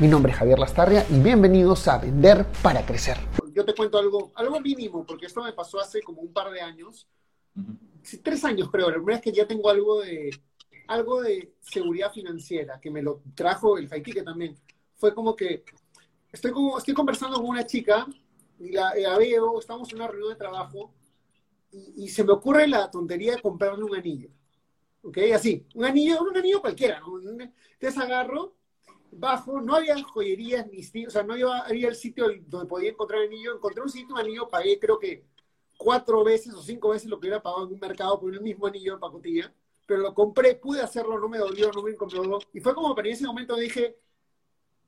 Mi nombre es Javier Lastarria y bienvenidos a Vender para Crecer. Yo te cuento algo, algo mínimo, porque esto me pasó hace como un par de años, tres años creo, la primera vez que ya tengo algo de, algo de seguridad financiera, que me lo trajo el que también. Fue como que estoy, como, estoy conversando con una chica y la, veo, estamos en una reunión de trabajo y, y, se me ocurre la tontería de comprarle un anillo. ¿Ok? Así, un anillo, un anillo cualquiera. ¿no? Entonces agarro bajo, no había joyerías ni, o sea, no había, el sitio donde podía encontrar anillo. Encontré un sitio, un anillo, pagué creo que cuatro veces o cinco veces lo que hubiera pagado en un mercado por el mismo anillo de pacotilla. Pero lo compré, pude hacerlo, no me dolió, no me incomodó. Y fue como para en ese momento dije,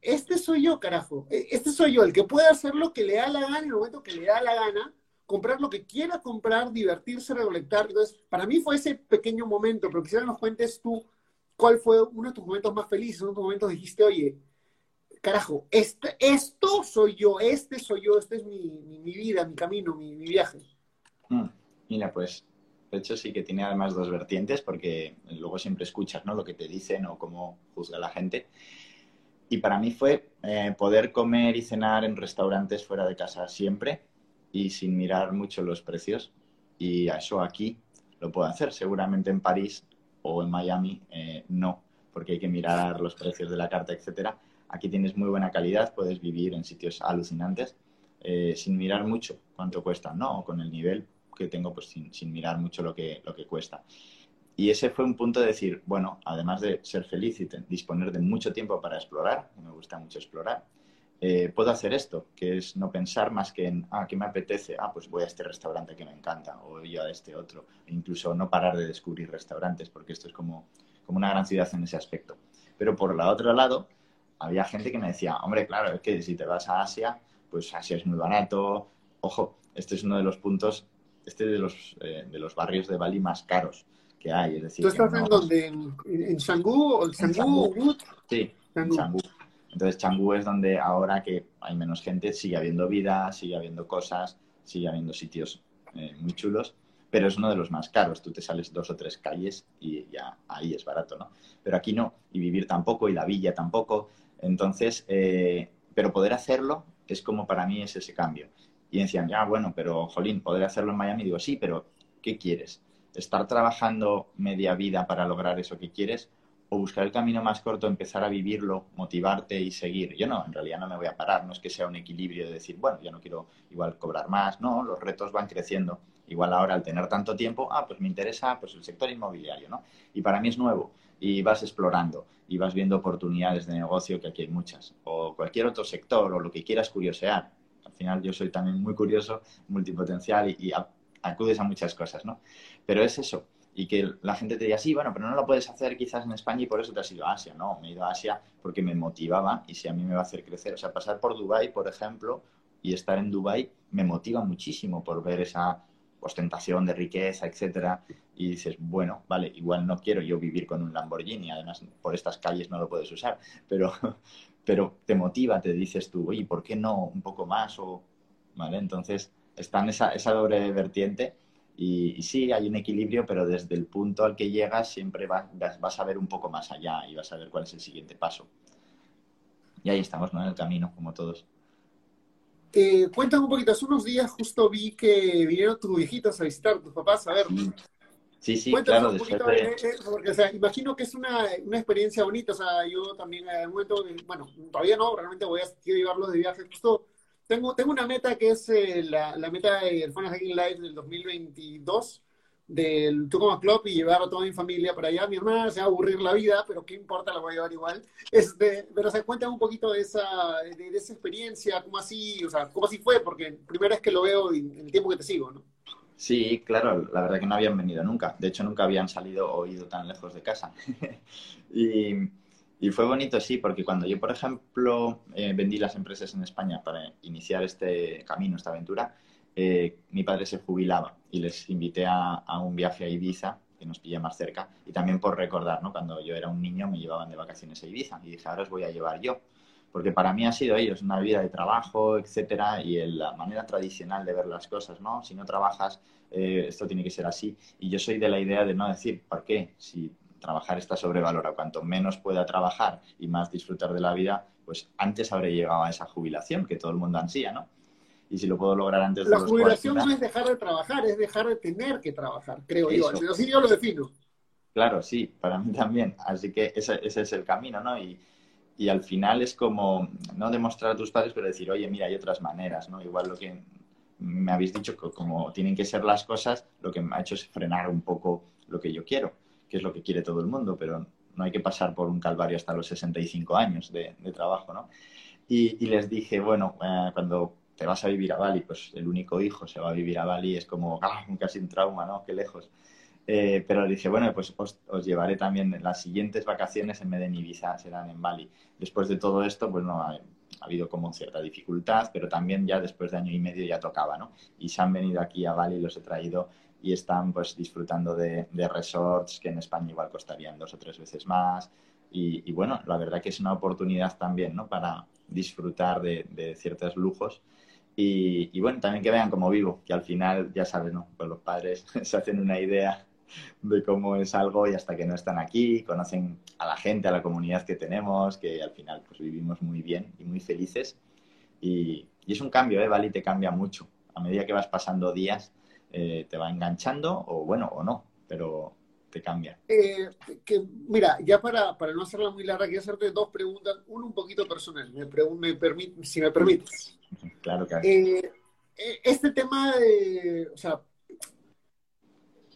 este soy yo, carajo. E, este soy yo, el que puede hacer lo que le da la gana en el momento que le da la gana, comprar lo que quiera comprar, divertirse, recolectar. Entonces, para mí fue ese pequeño momento, pero quisiera que nos cuentes tú ¿Cuál fue uno de tus momentos más felices? Uno de tus momentos dijiste, oye, carajo, este, esto soy yo, este soy yo, este es mi, vida, mi camino, mi, viaje. Mm, mira, pues, de hecho sí que tiene además dos vertientes, porque luego siempre escuchas ¿no? lo que te dicen o cómo juzga la gente. Y para mí fue eh, poder comer y cenar en restaurantes fuera de casa siempre y sin mirar mucho los precios. Y eso aquí lo puedo hacer. Seguramente en París o en Miami eh, no, porque hay que mirar los precios de la carta, etcétera. Aquí tienes muy buena calidad, puedes vivir en sitios alucinantes eh, sin mirar mucho cuánto cuesta, ¿no? O con el nivel que tengo, pues sin, sin, mirar mucho lo que, lo que cuesta. Y ese fue un punto de decir, bueno, además de ser feliz y disponer de mucho tiempo para explorar, me gusta mucho explorar, eh, puedo hacer esto, que es no pensar más que en, ah, ¿qué me apetece? Ah, pues voy a este restaurante que me encanta, o yo a este otro. E incluso no parar de descubrir restaurantes, porque esto es como, como una gran ciudad en ese aspecto. Pero por el otro lado, había gente que me decía, hombre, claro, es que si te vas a Asia, pues Asia es muy barato. Ojo, este es uno de los puntos, este de los, eh, de los barrios de Bali más caros que hay. Es decir, ¿Tú estás en donde? ¿En. Sí, en. Entonces, Changú es donde ahora que hay menos gente, sigue habiendo vida, sigue habiendo cosas, sigue habiendo sitios eh, muy chulos, pero es uno de los más caros. Tú te sales dos o tres calles y ya ahí es barato, ¿no? Pero aquí no, y vivir tampoco, y la villa tampoco. Entonces, eh, pero poder hacerlo es como para mí es ese cambio. Y decían, ya, bueno, pero, jolín, poder hacerlo en Miami. Digo, sí, pero ¿qué quieres? ¿Estar trabajando media vida para lograr eso que quieres? O buscar el camino más corto, empezar a vivirlo, motivarte y seguir. Yo no, en realidad no me voy a parar, no es que sea un equilibrio de decir, bueno, ya no quiero igual cobrar más, no, los retos van creciendo. Igual ahora al tener tanto tiempo, ah, pues me interesa pues el sector inmobiliario, ¿no? Y para mí es nuevo y vas explorando y vas viendo oportunidades de negocio que aquí hay muchas, o cualquier otro sector o lo que quieras curiosear. Al final yo soy también muy curioso, multipotencial y acudes a muchas cosas, ¿no? Pero es eso, y que la gente te diga, sí, bueno, pero no lo puedes hacer quizás en España y por eso te has ido a Asia. No, me he ido a Asia porque me motivaba y si a mí me va a hacer crecer. O sea, pasar por Dubai, por ejemplo, y estar en Dubai me motiva muchísimo por ver esa ostentación de riqueza, etcétera, y dices, bueno, vale, igual no quiero yo vivir con un Lamborghini, además por estas calles no lo puedes usar, pero, pero te motiva, te dices tú, oye, ¿por qué no un poco más? O, ¿vale? Entonces, está en esa, esa doble vertiente y, sí, hay un equilibrio, pero desde el punto al que llegas siempre vas, vas, a ver un poco más allá y vas a ver cuál es el siguiente paso. Y ahí estamos, ¿no? En el camino, como todos. Eh, cuéntame un poquito, hace unos días justo vi que vinieron tus viejitos a visitar, tus papás, a ver. Sí, sí, claro. Un poquito, porque, o sea, imagino que es una, una, experiencia bonita, o sea, yo también en algún momento, bueno, todavía no, realmente voy a llevarlos de viaje. Justo tengo, tengo una meta que es eh, la, la, meta del Fun Hacking Live del 2022 del Tucumán Club y llevar a toda mi familia para allá. Mi hermana se va a aburrir la vida, pero qué importa, la voy a llevar igual. Este, pero se cuenta un poquito de esa, de, esa experiencia, cómo así, o sea, cómo así fue, porque primera vez que lo veo en el tiempo que te sigo, ¿no? Sí, claro, la verdad que no habían venido nunca. De hecho, nunca habían salido o ido tan lejos de casa. y y fue bonito, sí, porque cuando yo, por ejemplo, eh, vendí las empresas en España para iniciar este camino, esta aventura, eh, mi padre se jubilaba y les invité a, un viaje a Ibiza, que nos pilla más cerca, y también por recordar, ¿no? Cuando yo era un niño me llevaban de vacaciones a Ibiza y dije, ahora os voy a llevar yo. Porque para mí ha sido ellos una vida de trabajo, etcétera, y la manera tradicional de ver las cosas, ¿no? Si no trabajas, eh, esto tiene que ser así. Y yo soy de la idea de no decir, ¿por qué? Si trabajar está sobrevalorado, cuanto menos pueda trabajar y más disfrutar de la vida, pues antes habré llegado a esa jubilación que todo el mundo ansía, ¿no? y si lo puedo lograr antes de la jubilación no es dejar de trabajar, es dejar de tener que trabajar, creo yo. Así yo lo defino. Claro, sí, para mí también. Así que ese, ese es el camino, ¿no? Y, y, al final es como no demostrar a tus padres, pero decir, oye, mira, hay otras maneras, ¿no? Igual lo que me habéis dicho, como tienen que ser las cosas, lo que me ha hecho es frenar un poco lo que yo quiero, que es lo que quiere todo el mundo, pero no hay que pasar por un calvario hasta los 65 años de, trabajo, ¿no? Y, les dije, bueno, eh, cuando te vas a vivir a Bali, pues el único hijo se va a vivir a Bali, es como ¡ah! casi un trauma, ¿no? Qué lejos. Eh, pero dije, bueno, pues os, llevaré también las siguientes vacaciones en vez de Ibiza serán en Bali. Después de todo esto, pues no, ha, habido como cierta dificultad, pero también ya después de año y medio ya tocaba, ¿no? Y se han venido aquí a Bali, los he traído y están pues disfrutando de, resorts que en España igual costarían dos o tres veces más. Y, bueno, la verdad que es una oportunidad también, ¿no? Para disfrutar de, de ciertos lujos y, bueno, también que vean cómo vivo, que al final, ya sabes, ¿no? Pues los padres se hacen una idea de cómo es algo y hasta que no están aquí, conocen a la gente, a la comunidad que tenemos, que al final pues vivimos muy bien y muy felices. Y, es un cambio, ¿eh? Bali te cambia mucho. A medida que vas pasando días, eh, te va enganchando, o bueno, o no, pero te cambia. Eh, que, mira, ya para, para no hacerla muy larga, quiero hacerte dos preguntas, una un poquito personal, me, me si me permites. Claro que eh, eh, Este tema de, o sea,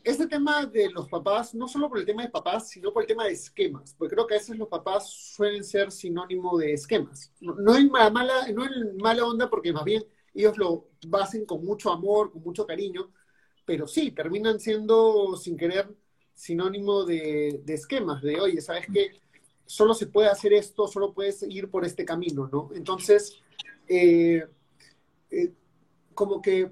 este tema de los papás, no solo por el tema de papás, sino por el tema de esquemas, porque creo que a veces los papás suelen ser sinónimo de esquemas. No, no en mala, no en mala onda, porque más bien ellos lo basen con mucho amor, con mucho cariño, pero sí, terminan siendo sin querer sinónimo de, esquemas, de oye, ¿sabes qué? Solo se puede hacer esto, solo puedes ir por este camino, ¿no? Entonces, eh, eh, como que,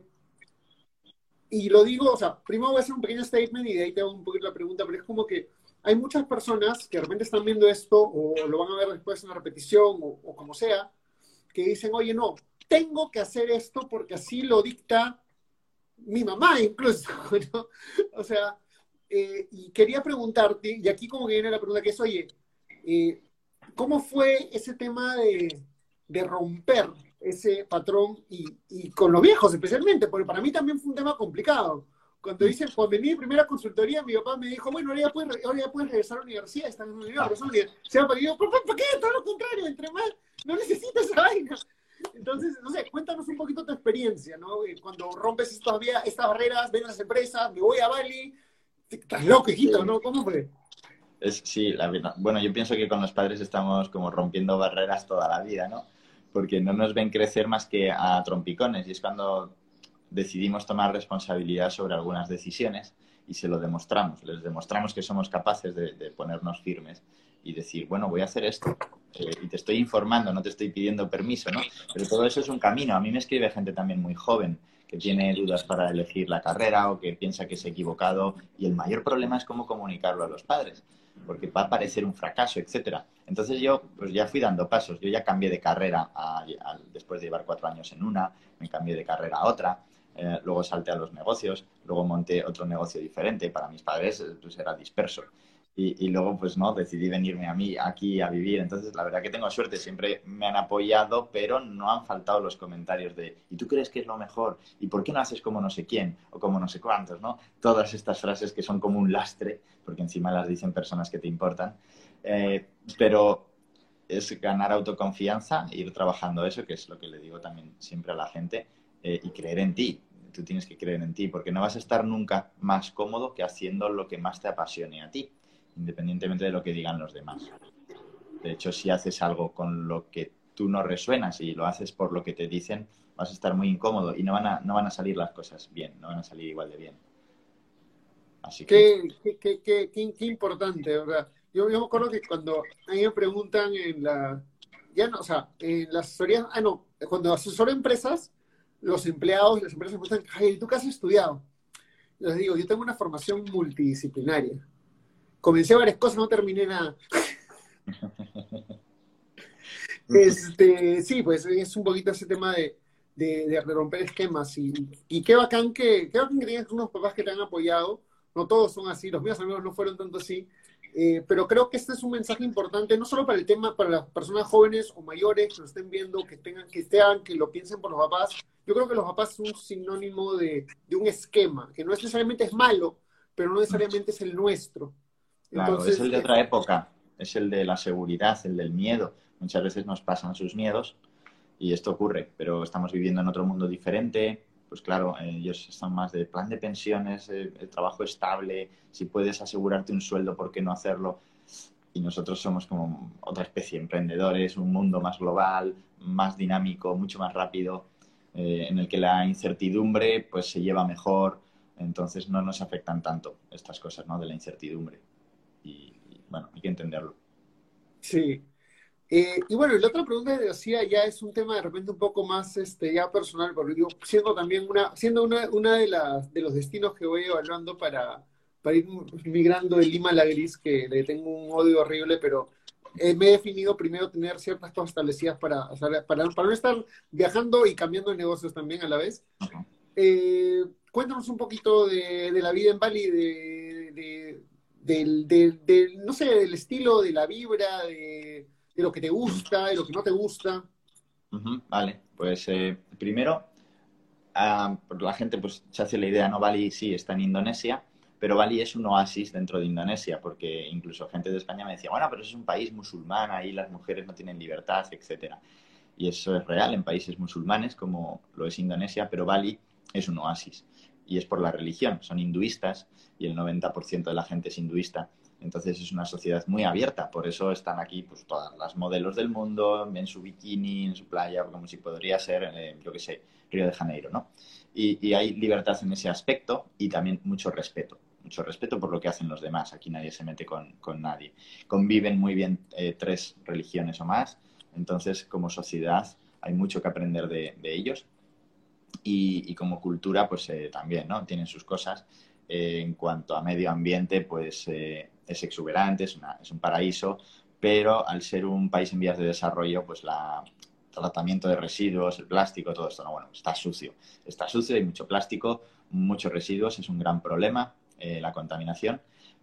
y lo digo, o sea, primero voy a hacer un pequeño statement y de ahí te hago un poquito la pregunta, pero es como que hay muchas personas que de repente están viendo esto o lo van a ver después en la repetición o, como sea, que dicen, oye, no, tengo que hacer esto porque así lo dicta mi mamá incluso, ¿no? O sea, eh, y quería preguntarte, y aquí como que viene la pregunta que es, oye, eh, ¿cómo fue ese tema de, romper ese patrón y, con los viejos especialmente? Porque para mí también fue un tema complicado. Cuando hice, cuando venía mi primera consultoría, mi papá me dijo, bueno, ahora ya puedes, ahora ya puedes regresar a la universidad, estás en la universidad, se ha pedido, ¿por, ¿por qué? Todo lo contrario, entre más, no necesitas esa vaina. Entonces, no sé, cuéntanos un poquito tu experiencia, ¿no? Eh, cuando rompes estas, estas barreras, ven a las empresas, me voy a Bali, Estás loco, hijito, ¿no? ¿Cómo fue? Es, sí, la verdad. Bueno, yo pienso que con los padres estamos como rompiendo barreras toda la vida, ¿no? Porque no nos ven crecer más que a trompicones y es cuando decidimos tomar responsabilidad sobre algunas decisiones y se lo demostramos. Les demostramos que somos capaces de, ponernos firmes y decir, bueno, voy a hacer esto eh, y te estoy informando, no te estoy pidiendo permiso, ¿no? Pero todo eso es un camino. A mí me escribe gente también muy joven que tiene dudas para elegir la carrera o que piensa que ha equivocado y el mayor problema es cómo comunicarlo a los padres porque va a parecer un fracaso, etcétera. Entonces yo pues ya fui dando pasos, yo ya cambié de carrera después de llevar cuatro años en una, me cambié de carrera a otra, eh, luego salté a los negocios, luego monté otro negocio diferente, para mis padres pues era disperso. Y, luego, pues no, decidí venirme a mí aquí a vivir. Entonces, la verdad que tengo suerte, siempre me han apoyado, pero no han faltado los comentarios de, ¿y tú crees que es lo mejor? ¿Y por qué no haces como no sé quién? O como no sé cuántos, ¿no? Todas estas frases que son como un lastre, porque encima las dicen personas que te importan. Eh, pero es ganar autoconfianza, ir trabajando eso, que es lo que le digo también siempre a la gente, eh, y creer en ti. Tú tienes que creer en ti, porque no vas a estar nunca más cómodo que haciendo lo que más te apasione a ti independientemente de lo que digan los demás. De hecho, si haces algo con lo que tú no resuenas y lo haces por lo que te dicen, vas a estar muy incómodo y no van a, no van a salir las cosas bien, no van a salir igual de bien. Qué, qué, qué, qué importante, ¿verdad? Yo, yo, me acuerdo que cuando a mí preguntan en la, ya no, o sea, en las asesorías, ah, no, cuando asesoro empresas, los empleados, las empresas me preguntan, ¿tú qué has estudiado? Les digo, yo tengo una formación multidisciplinaria. Comencé varias cosas, no terminé nada. este, sí, pues es un poquito ese tema de, de, romper esquemas. Y, y, qué bacán que, qué bacán que tengas unos papás que te han apoyado. No todos son así, los míos amigos no fueron tanto así. Eh, pero creo que este es un mensaje importante, no solo para el tema, para las personas jóvenes o mayores que lo estén viendo, que tengan, que estén, que lo piensen por los papás. Yo creo que los papás son un sinónimo de, de un esquema, que no necesariamente es malo, pero no necesariamente es el nuestro. Claro, es el de otra época, es el de la seguridad, el del miedo. Muchas veces nos pasan sus miedos y esto ocurre, pero estamos viviendo en otro mundo diferente, pues claro, eh, ellos están más de plan de pensiones, eh, el trabajo estable, si puedes asegurarte un sueldo, ¿por qué no hacerlo? Y nosotros somos como otra especie de emprendedores, un mundo más global, más dinámico, mucho más rápido, eh, en el que la incertidumbre pues se lleva mejor, entonces no nos afectan tanto estas cosas, ¿no? De la incertidumbre. Y bueno, hay que entenderlo. Sí, eh, y bueno, la otra pregunta que hacía ya es un tema de repente un poco más este, ya personal, porque digo, siendo también una, siendo una, una de, las, de los destinos que voy evaluando para, para ir migrando de Lima a la Gris, que le tengo un odio horrible, pero eh, me he definido primero tener ciertas cosas establecidas para, para, para, no estar viajando y cambiando de negocios también a la vez. Eh, cuéntanos un poquito de, de, la vida en Bali, de, de del, del, no sé, del estilo, de la vibra, de de lo que te gusta, de lo que no te gusta. vale, pues eh, primero, ah, la gente pues se hace la idea, ¿no? Bali sí está en Indonesia, pero Bali es un oasis dentro de Indonesia, porque incluso gente de España me decía, bueno, pero es un país musulmán, ahí las mujeres no tienen libertad, etcétera. Y eso es real en países musulmanes, como lo es Indonesia, pero Bali es un oasis. Y es por la religión, son hinduistas y el 90% de la gente es hinduista. Entonces es una sociedad muy abierta, por eso están aquí pues todas las modelos del mundo en su bikini, en su playa, como si podría ser, eh, yo qué sé, Río de Janeiro, ¿no? Y, hay libertad en ese aspecto y también mucho respeto, mucho respeto por lo que hacen los demás. Aquí nadie se mete con, nadie. Conviven muy bien eh, tres religiones o más, entonces como sociedad hay mucho que aprender de, ellos y, como cultura pues eh, también, ¿no? Tienen sus cosas. en cuanto a medio ambiente, pues es exuberante, es, es un paraíso, pero al ser un país en vías de desarrollo, pues la, tratamiento de residuos, el plástico, todo esto, no, bueno, está sucio. Está sucio, hay mucho plástico, muchos residuos, es un gran problema eh, la contaminación.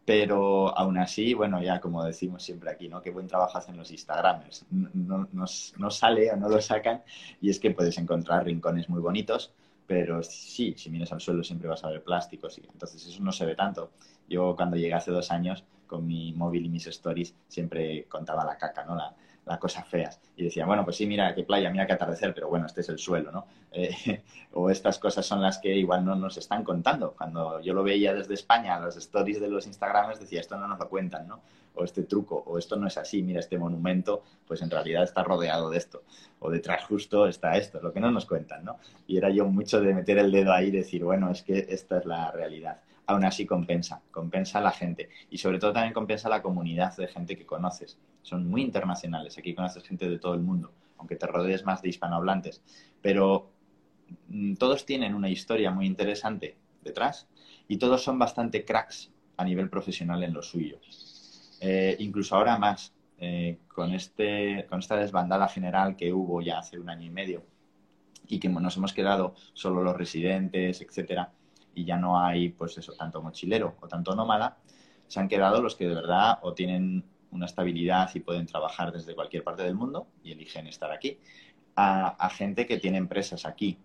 Pero aún así, bueno, ya como decimos siempre aquí, ¿no? Qué buen trabajo hacen los Instagramers. No, no, sale o no lo sacan y es que puedes encontrar rincones muy bonitos, pero sí, si miras al suelo siempre vas a ver plásticos y entonces eso no se ve tanto. Yo cuando llegué hace dos años con mi móvil y mis stories siempre contaba la caca, ¿no? La, las cosas feas. Y decía, bueno, pues sí, mira qué playa, mira qué atardecer, pero bueno, este es el suelo, ¿no? Eh, o estas cosas son las que igual no nos están contando. Cuando yo lo veía desde España, los stories de los Instagrams, decía, esto no nos lo cuentan, ¿no? O este truco, o esto no es así, mira este monumento, pues en realidad está rodeado de esto. O detrás justo está esto, lo que no nos cuentan, ¿no? Y era yo mucho de meter el dedo ahí y decir, bueno, es que esta es la realidad aún así compensa, compensa a la gente y sobre todo también compensa la comunidad de gente que conoces. Son muy internacionales, aquí conoces gente de todo el mundo, aunque te rodees más de hispanohablantes, pero mm, todos tienen una historia muy interesante detrás y todos son bastante cracks a nivel profesional en lo suyo. Eh, incluso ahora más, eh, con, este, con esta desbandada general que hubo ya hace un año y medio y que nos hemos quedado solo los residentes, etcétera, y ya no hay, pues eso, tanto mochilero o tanto nómada, se han quedado los que de verdad o tienen una estabilidad y pueden trabajar desde cualquier parte del mundo y eligen estar aquí, a, gente que tiene empresas aquí,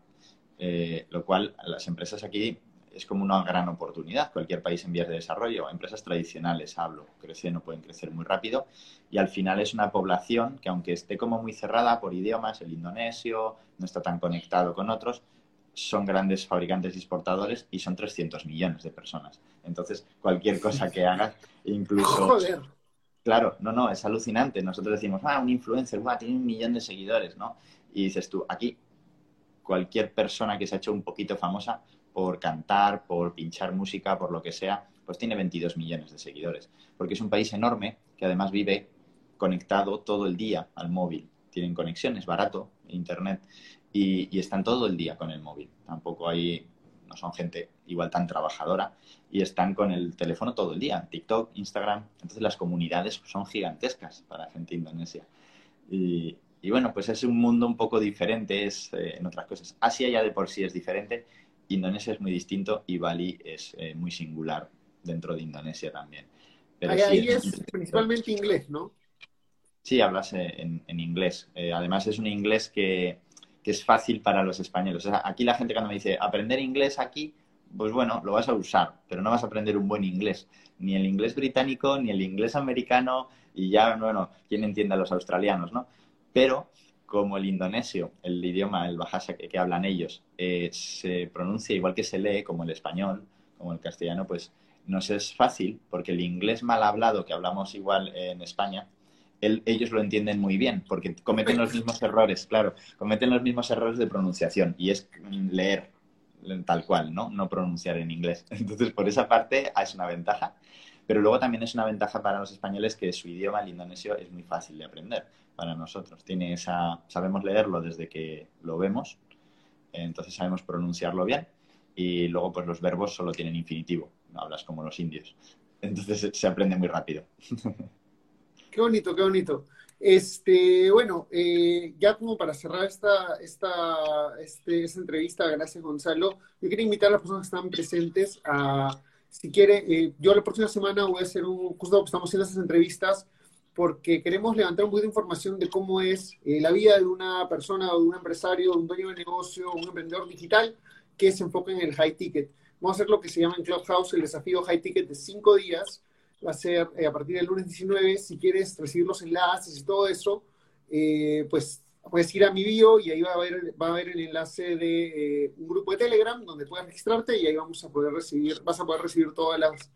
eh, lo cual las empresas aquí es como una gran oportunidad. Cualquier país en vías de desarrollo, empresas tradicionales, hablo, crecen o pueden crecer muy rápido y al final es una población que aunque esté como muy cerrada por idiomas, el indonesio no está tan conectado con otros, son grandes fabricantes y exportadores y son 300 millones de personas. Entonces, cualquier cosa que hagas, incluso... Joder. Claro, no, no, es alucinante. Nosotros decimos, ah, un influencer, tiene un millón de seguidores, ¿no? Y dices tú, aquí, cualquier persona que se ha hecho un poquito famosa por cantar, por pinchar música, por lo que sea, pues tiene 22 millones de seguidores. Porque es un país enorme que además vive conectado todo el día al móvil. Tienen conexiones, barato, internet y, están todo el día con el móvil. Tampoco hay, no son gente igual tan trabajadora y están con el teléfono todo el día, TikTok, Instagram. Entonces las comunidades son gigantescas para gente indonesia. Y, bueno, pues es un mundo un poco diferente es, eh, en otras cosas. Asia ya de por sí es diferente, Indonesia es muy distinto y Bali es eh, muy singular dentro de Indonesia también. ahí, es, principalmente inglés, ¿no? Sí, hablas eh, en, inglés. además es un inglés que, que es fácil para los españoles. aquí la gente cuando me dice aprender inglés aquí, pues bueno, lo vas a usar, pero no vas a aprender un buen inglés. Ni el inglés británico, ni el inglés americano, y ya, bueno, ¿quién entiende a los australianos, no? Pero como el indonesio, el idioma, el bahasa que, hablan ellos, eh, se pronuncia igual que se lee, como el español, como el castellano, pues nos es fácil, porque el inglés mal hablado que hablamos igual en España, ellos lo entienden muy bien, porque cometen los mismos errores, claro, cometen los mismos errores de pronunciación y es leer tal cual, ¿no? No pronunciar en inglés. Entonces, por esa parte es una ventaja. Pero luego también es una ventaja para los españoles que su idioma, el indonesio, es muy fácil de aprender para nosotros. Tiene esa, sabemos leerlo desde que lo vemos, entonces sabemos pronunciarlo bien y luego pues los verbos solo tienen infinitivo, no hablas como los indios. Entonces se aprende muy rápido. Qué bonito, qué bonito. Este, bueno, eh, ya como para cerrar esta, esta, este, esta entrevista, gracias Gonzalo, yo quería invitar a las personas que están presentes a, si quiere, eh, yo la próxima semana voy a hacer un, justo estamos haciendo esas entrevistas porque queremos levantar un poquito de información de cómo es eh, la vida de una persona de un empresario, un dueño de negocio, un emprendedor digital que se enfoca en el high ticket. Vamos a hacer lo que se llama en Clubhouse el desafío high ticket de cinco días, va a ser eh, a partir del lunes 19. Si quieres recibir los enlaces y todo eso, eh, pues puedes ir a mi bio y ahí va a haber, va a haber el enlace de eh, un grupo de Telegram donde puedas registrarte y ahí vamos a poder recibir, vas a poder recibir todas las,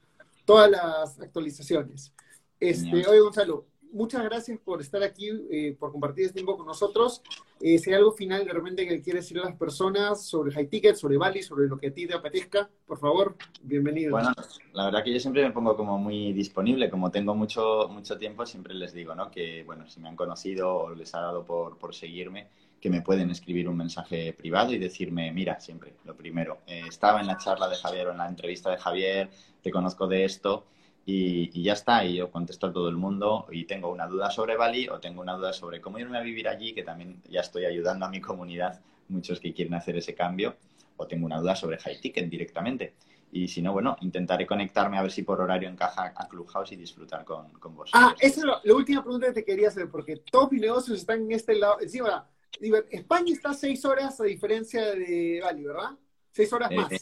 todas las actualizaciones. Este, oye, Gonzalo, muchas gracias por estar aquí, eh, por compartir este tiempo con nosotros. Eh, si hay algo final de repente que quieres decir a las personas sobre High Ticket, sobre Bali, sobre lo que a ti te apetezca, por favor, bienvenido. Bueno, la verdad que yo siempre me pongo como muy disponible, como tengo mucho, mucho tiempo, siempre les digo, ¿no? Que, bueno, si me han conocido o les ha dado por, por seguirme, que me pueden escribir un mensaje privado y decirme, mira, siempre, lo primero, eh, estaba en la charla de Javier o en la entrevista de Javier, te conozco de esto, y, ya está, y yo contesto a todo el mundo y tengo una duda sobre Bali o tengo una duda sobre cómo irme a vivir allí, que también ya estoy ayudando a mi comunidad, muchos que quieren hacer ese cambio, o tengo una duda sobre High Ticket directamente. Y si no, bueno, intentaré conectarme a ver si por horario encaja a Clubhouse y disfrutar con, con vos. Ah, esa es la, última pregunta que te quería hacer, porque todos mis negocios están en este lado. Encima, España está seis horas a diferencia de Bali, ¿verdad? Seis horas eh, más. Eh,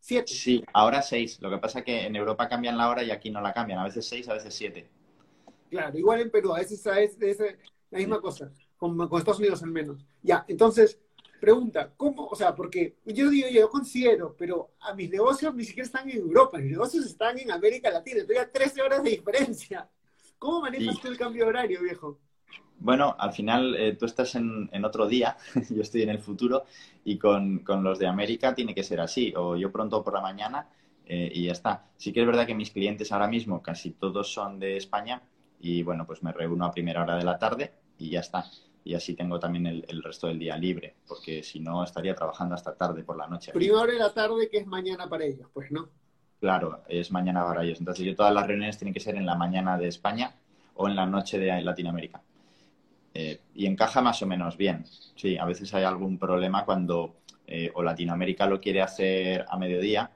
Siete. Sí, ahora seis. Lo que pasa es que en Europa cambian la hora y aquí no la cambian. A veces seis, a veces siete. Claro, igual en Perú, a veces es, la misma cosa, con, Estados Unidos al menos. Ya, entonces, pregunta, ¿cómo? O sea, porque yo digo, yo considero, pero a mis negocios ni siquiera están en Europa, mis negocios están en América Latina, estoy a 13 horas de diferencia. ¿Cómo manejas tú el cambio de horario, viejo? Bueno, al final eh, tú estás en, otro día, yo estoy en el futuro y con, los de América tiene que ser así, o yo pronto por la mañana eh, y ya está. Sí que es verdad que mis clientes ahora mismo casi todos son de España y bueno, pues me reúno a primera hora de la tarde y ya está. Y así tengo también el, resto del día libre, porque si no estaría trabajando hasta tarde por la noche. Primera hora de la tarde que es mañana para ellos, pues no. Claro, es mañana para ellos. Entonces yo todas las reuniones tienen que ser en la mañana de España o en la noche de Latinoamérica. Eh, y encaja más o menos bien. Sí, a veces hay algún problema cuando eh, o Latinoamérica lo quiere hacer a mediodía.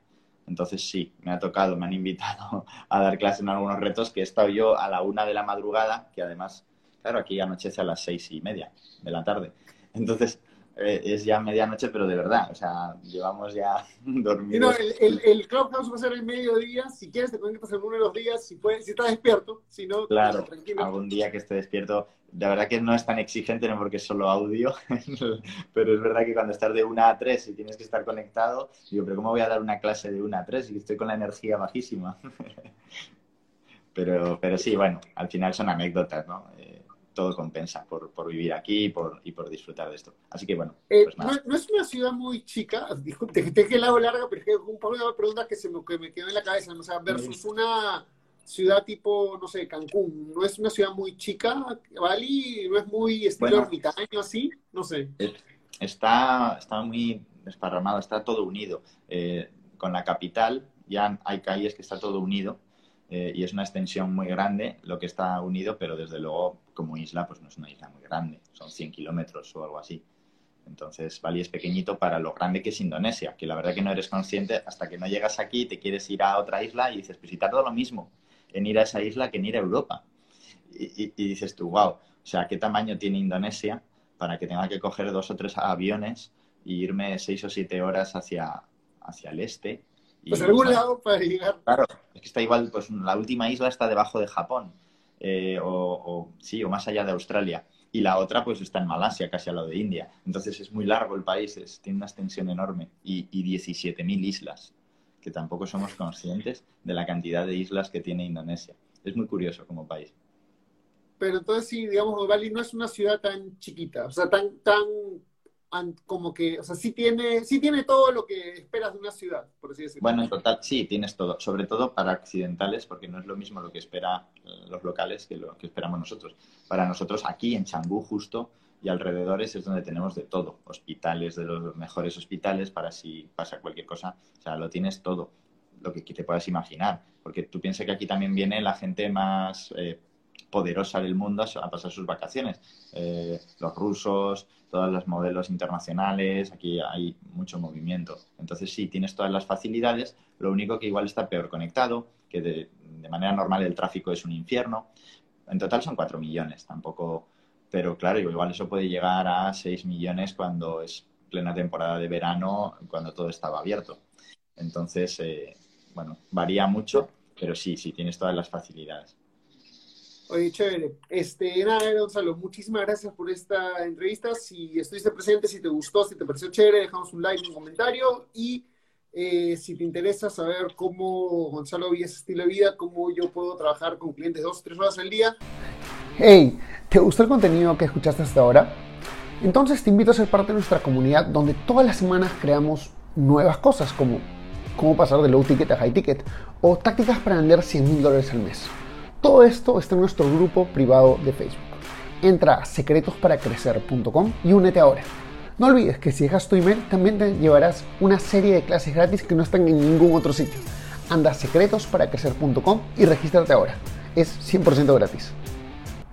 Entonces sí, me ha tocado, me han invitado a dar clase en algunos retos que he estado yo a la una de la madrugada, que además, claro, aquí anochece a las seis y media de la tarde. Entonces, es ya medianoche, pero de verdad, o sea, llevamos ya dormidos. No, el, el, Clubhouse va a ser el mediodía, si quieres te conectas en uno de los días, si, puedes, si estás despierto, si no, claro, algún día que esté despierto. De verdad que no es tan exigente, no porque es solo audio, pero es verdad que cuando estás de una a tres y tienes que estar conectado, digo, pero ¿cómo voy a dar una clase de una a tres si estoy con la energía bajísima? pero, pero sí, bueno, al final son anécdotas, ¿no? Eh, todo compensa por, por vivir aquí y por, y por disfrutar de esto. Así que bueno. Eh, pues no, es una ciudad muy chica, disculpe, te dejé el lado larga, pero es que un par de preguntas que, se me, que me quedó en la cabeza, o sea, versus una ciudad tipo, no sé, Cancún, ¿no es una ciudad muy chica? Bali no es muy estilo ermitaño así, no sé. Es, está, está muy desparramado, está todo unido. Eh, con la capital ya hay calles que está todo unido eh, y es una extensión muy grande lo que está unido, pero desde luego como isla pues no es una isla muy grande, son 100 kilómetros o algo así. Entonces Bali es pequeñito para lo grande que es Indonesia, que la verdad que no eres consciente hasta que no llegas aquí y te quieres ir a otra isla y dices, pues si tardo lo mismo en ir a esa isla que en ir a Europa. Y, y dices tú, wow, o sea, ¿qué tamaño tiene Indonesia para que tenga que coger dos o tres aviones y irme seis o siete horas hacia, hacia el este. Y, pues algún lado para llegar. Claro, es que está igual, pues la última isla está debajo de Japón, eh, o, sí, o más allá de Australia. Y la otra, pues está en Malasia, casi al lado de India. Entonces es muy largo el país, es, tiene una extensión enorme y, y 17.000 islas, que tampoco somos conscientes de la cantidad de islas que tiene Indonesia. Es muy curioso como país. Pero entonces sí, digamos, Bali no es una ciudad tan chiquita, o sea, tan, tan como que, o sea, sí tiene, sí tiene todo lo que esperas de una ciudad, por así. Bueno, en total, sí, tienes todo, sobre todo para accidentales, porque no es lo mismo lo que espera eh, los locales que lo que esperamos nosotros. Para nosotros, aquí en Changú, justo, y alrededores es donde tenemos de todo, hospitales, de los mejores hospitales, para si pasa cualquier cosa, o sea, lo tienes todo, lo que te puedas imaginar, porque tú piensas que aquí también viene la gente más... Eh, poderosa del mundo a pasar sus vacaciones. Eh, los rusos, todos los modelos internacionales, aquí hay mucho movimiento. Entonces sí, tienes todas las facilidades, lo único que igual está peor conectado, que de, manera normal el tráfico es un infierno. En total son 4 millones, tampoco, pero claro, igual eso puede llegar a 6 millones cuando es plena temporada de verano, cuando todo estaba abierto. Entonces, eh, bueno, varía mucho, pero sí, sí, tienes todas las facilidades. Oye, chévere. Este, nada, Gonzalo, muchísimas gracias por esta entrevista. Si estuviste presente, si te gustó, si te pareció chévere, dejamos un like, un comentario. Y eh, si te interesa saber cómo Gonzalo vive ese estilo de vida, cómo yo puedo trabajar con clientes dos o tres horas al día. Hey, ¿te gustó el contenido que escuchaste hasta ahora? Entonces te invito a ser parte de nuestra comunidad donde todas las semanas creamos nuevas cosas como cómo pasar de low ticket a high ticket o tácticas para vender 100 mil dólares al mes. Todo esto está en nuestro grupo privado de Facebook. Entra a secretosparacrecer.com y únete ahora. No olvides que si dejas tu email también te llevarás una serie de clases gratis que no están en ningún otro sitio. Anda a secretosparacrecer.com y regístrate ahora. Es 100% gratis.